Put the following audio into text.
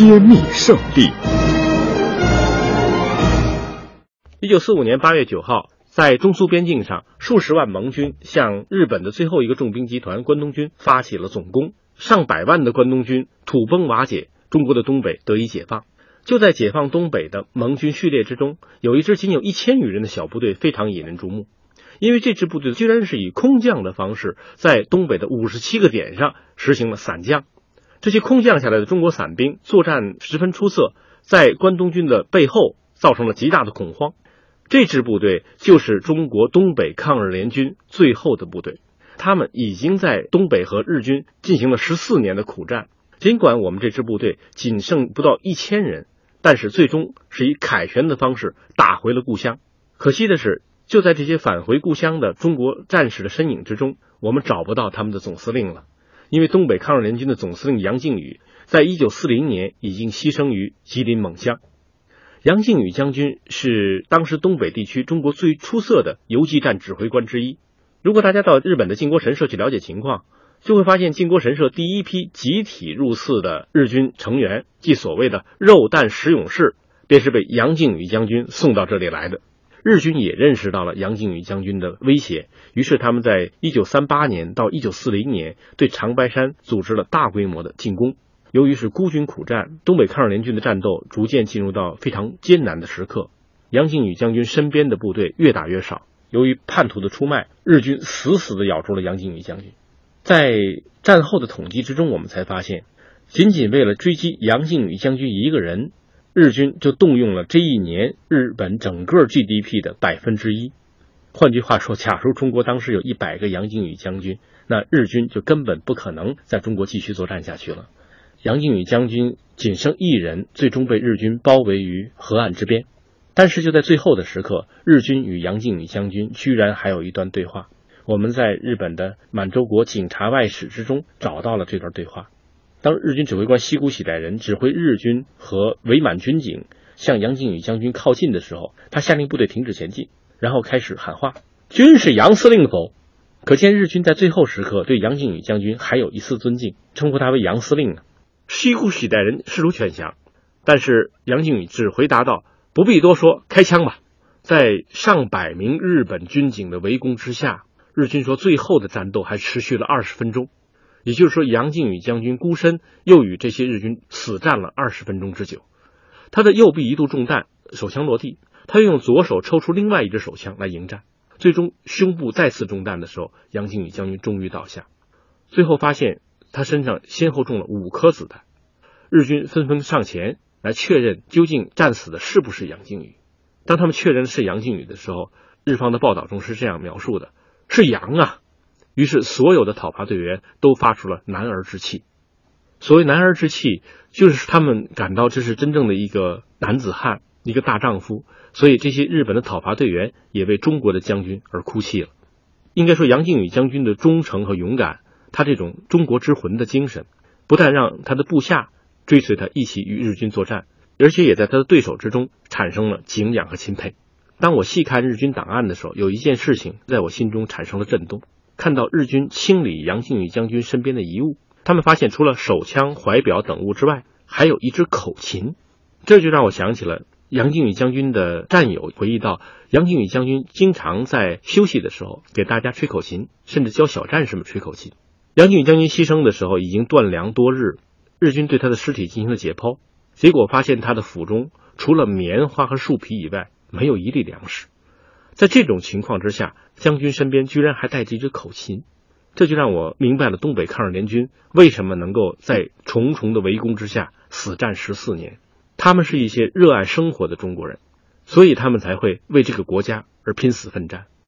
揭秘圣地。一九四五年八月九号，在中苏边境上，数十万盟军向日本的最后一个重兵集团关东军发起了总攻，上百万的关东军土崩瓦解，中国的东北得以解放。就在解放东北的盟军序列之中，有一支仅有一千余人的小部队非常引人注目，因为这支部队居然是以空降的方式，在东北的五十七个点上实行了散降。这些空降下来的中国伞兵作战十分出色，在关东军的背后造成了极大的恐慌。这支部队就是中国东北抗日联军最后的部队，他们已经在东北和日军进行了十四年的苦战。尽管我们这支部队仅剩不到一千人，但是最终是以凯旋的方式打回了故乡。可惜的是，就在这些返回故乡的中国战士的身影之中，我们找不到他们的总司令了。因为东北抗日联军的总司令杨靖宇，在一九四零年已经牺牲于吉林蒙乡。杨靖宇将军是当时东北地区中国最出色的游击战指挥官之一。如果大家到日本的靖国神社去了解情况，就会发现靖国神社第一批集体入寺的日军成员，即所谓的“肉弹石勇士”，便是被杨靖宇将军送到这里来的。日军也认识到了杨靖宇将军的威胁，于是他们在一九三八年到一九四零年对长白山组织了大规模的进攻。由于是孤军苦战，东北抗日联军的战斗逐渐进入到非常艰难的时刻。杨靖宇将军身边的部队越打越少，由于叛徒的出卖，日军死死地咬住了杨靖宇将军。在战后的统计之中，我们才发现，仅仅为了追击杨靖宇将军一个人。日军就动用了这一年日本整个 GDP 的百分之一。换句话说，假如中国当时有一百个杨靖宇将军，那日军就根本不可能在中国继续作战下去了。杨靖宇将军仅剩一人，最终被日军包围于河岸之边。但是就在最后的时刻，日军与杨靖宇将军居然还有一段对话。我们在日本的满洲国警察外史之中找到了这段对话。当日军指挥官西谷喜代人指挥日军和伪满军警向杨靖宇将军靠近的时候，他下令部队停止前进，然后开始喊话：“军是杨司令否？”可见日军在最后时刻对杨靖宇将军还有一丝尊敬，称呼他为杨司令呢。西谷喜代人势如犬降，但是杨靖宇只回答道：“不必多说，开枪吧。”在上百名日本军警的围攻之下，日军说最后的战斗还持续了二十分钟。也就是说，杨靖宇将军孤身又与这些日军死战了二十分钟之久。他的右臂一度中弹，手枪落地，他又用左手抽出另外一支手枪来迎战。最终，胸部再次中弹的时候，杨靖宇将军终于倒下。最后发现他身上先后中了五颗子弹。日军纷纷上前来确认究竟战死的是不是杨靖宇。当他们确认是杨靖宇的时候，日方的报道中是这样描述的：“是杨啊。”于是，所有的讨伐队员都发出了男儿之气。所谓男儿之气，就是他们感到这是真正的一个男子汉，一个大丈夫。所以，这些日本的讨伐队员也为中国的将军而哭泣了。应该说，杨靖宇将军的忠诚和勇敢，他这种中国之魂的精神，不但让他的部下追随他一起与日军作战，而且也在他的对手之中产生了敬仰和钦佩。当我细看日军档案的时候，有一件事情在我心中产生了震动。看到日军清理杨靖宇将军身边的遗物，他们发现除了手枪、怀表等物之外，还有一支口琴。这就让我想起了杨靖宇将军的战友回忆到，杨靖宇将军经常在休息的时候给大家吹口琴，甚至教小战士们吹口琴。杨靖宇将军牺牲的时候已经断粮多日，日军对他的尸体进行了解剖，结果发现他的腹中除了棉花和树皮以外，没有一粒粮食。在这种情况之下，将军身边居然还带着一支口琴，这就让我明白了东北抗日联军为什么能够在重重的围攻之下死战十四年。他们是一些热爱生活的中国人，所以他们才会为这个国家而拼死奋战。